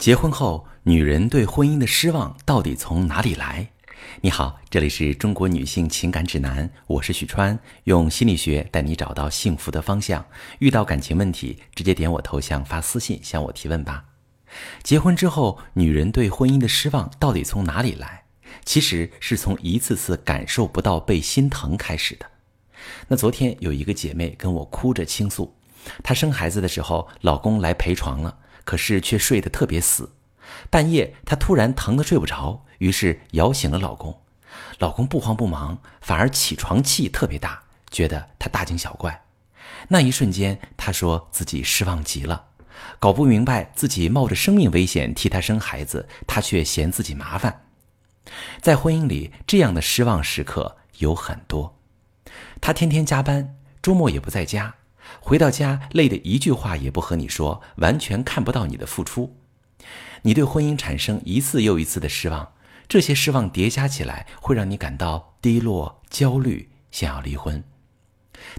结婚后，女人对婚姻的失望到底从哪里来？你好，这里是中国女性情感指南，我是许川，用心理学带你找到幸福的方向。遇到感情问题，直接点我头像发私信向我提问吧。结婚之后，女人对婚姻的失望到底从哪里来？其实是从一次次感受不到被心疼开始的。那昨天有一个姐妹跟我哭着倾诉，她生孩子的时候，老公来陪床了。可是却睡得特别死，半夜她突然疼得睡不着，于是摇醒了老公。老公不慌不忙，反而起床气特别大，觉得她大惊小怪。那一瞬间，她说自己失望极了，搞不明白自己冒着生命危险替她生孩子，她却嫌自己麻烦。在婚姻里，这样的失望时刻有很多。她天天加班，周末也不在家。回到家累得一句话也不和你说，完全看不到你的付出，你对婚姻产生一次又一次的失望，这些失望叠加起来会让你感到低落、焦虑，想要离婚。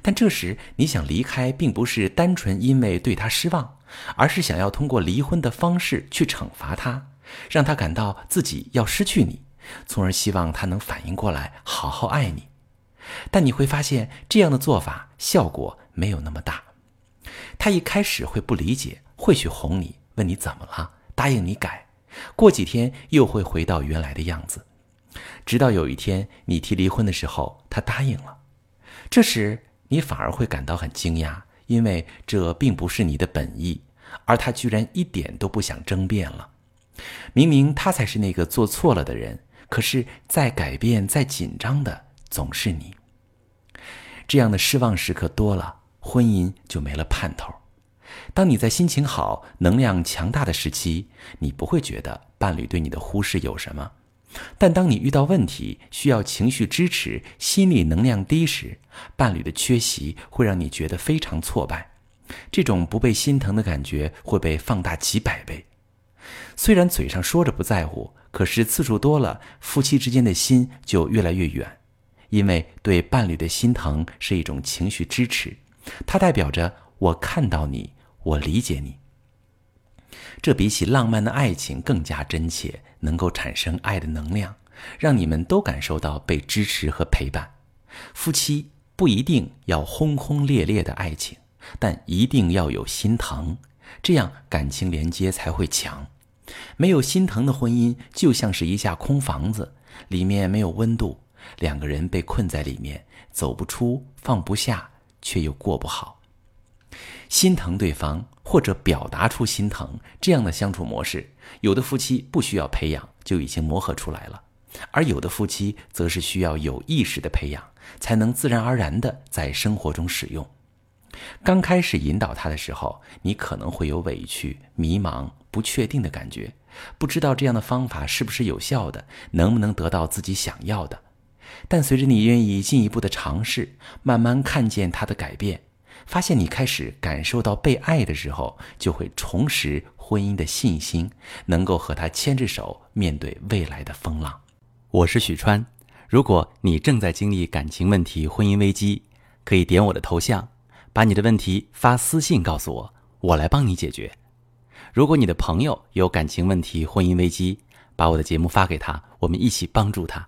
但这时你想离开，并不是单纯因为对他失望，而是想要通过离婚的方式去惩罚他，让他感到自己要失去你，从而希望他能反应过来，好好爱你。但你会发现，这样的做法效果没有那么大。他一开始会不理解，会去哄你，问你怎么了，答应你改。过几天又会回到原来的样子，直到有一天你提离婚的时候，他答应了。这时你反而会感到很惊讶，因为这并不是你的本意，而他居然一点都不想争辩了。明明他才是那个做错了的人，可是再改变、再紧张的总是你。这样的失望时刻多了，婚姻就没了盼头。当你在心情好、能量强大的时期，你不会觉得伴侣对你的忽视有什么；但当你遇到问题，需要情绪支持、心理能量低时，伴侣的缺席会让你觉得非常挫败。这种不被心疼的感觉会被放大几百倍。虽然嘴上说着不在乎，可是次数多了，夫妻之间的心就越来越远。因为对伴侣的心疼是一种情绪支持，它代表着我看到你，我理解你。这比起浪漫的爱情更加真切，能够产生爱的能量，让你们都感受到被支持和陪伴。夫妻不一定要轰轰烈烈的爱情，但一定要有心疼，这样感情连接才会强。没有心疼的婚姻就像是一架空房子，里面没有温度。两个人被困在里面，走不出，放不下，却又过不好。心疼对方或者表达出心疼，这样的相处模式，有的夫妻不需要培养就已经磨合出来了，而有的夫妻则是需要有意识的培养，才能自然而然的在生活中使用。刚开始引导他的时候，你可能会有委屈、迷茫、不确定的感觉，不知道这样的方法是不是有效的，能不能得到自己想要的。但随着你愿意进一步的尝试，慢慢看见他的改变，发现你开始感受到被爱的时候，就会重拾婚姻的信心，能够和他牵着手面对未来的风浪。我是许川，如果你正在经历感情问题、婚姻危机，可以点我的头像，把你的问题发私信告诉我，我来帮你解决。如果你的朋友有感情问题、婚姻危机，把我的节目发给他，我们一起帮助他。